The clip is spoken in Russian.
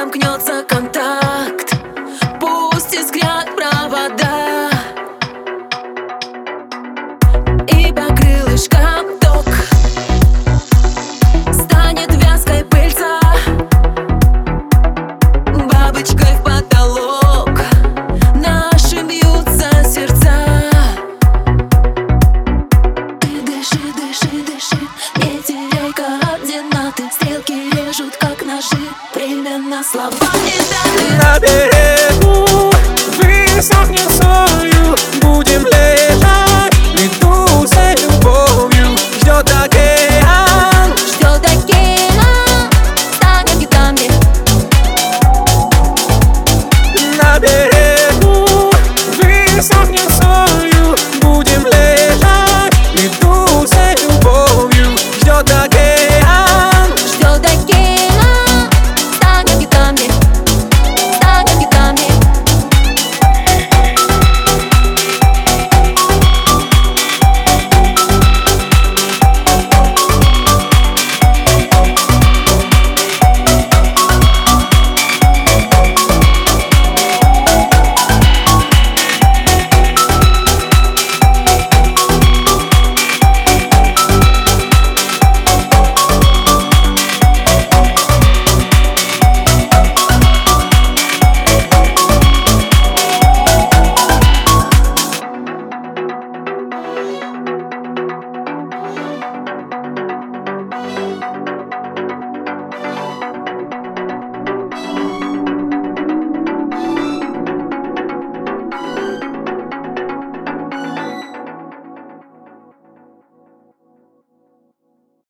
замкнется контакт. Пусть искрят провода. И по крылышкам Медленно слова не дали На берегу высохнет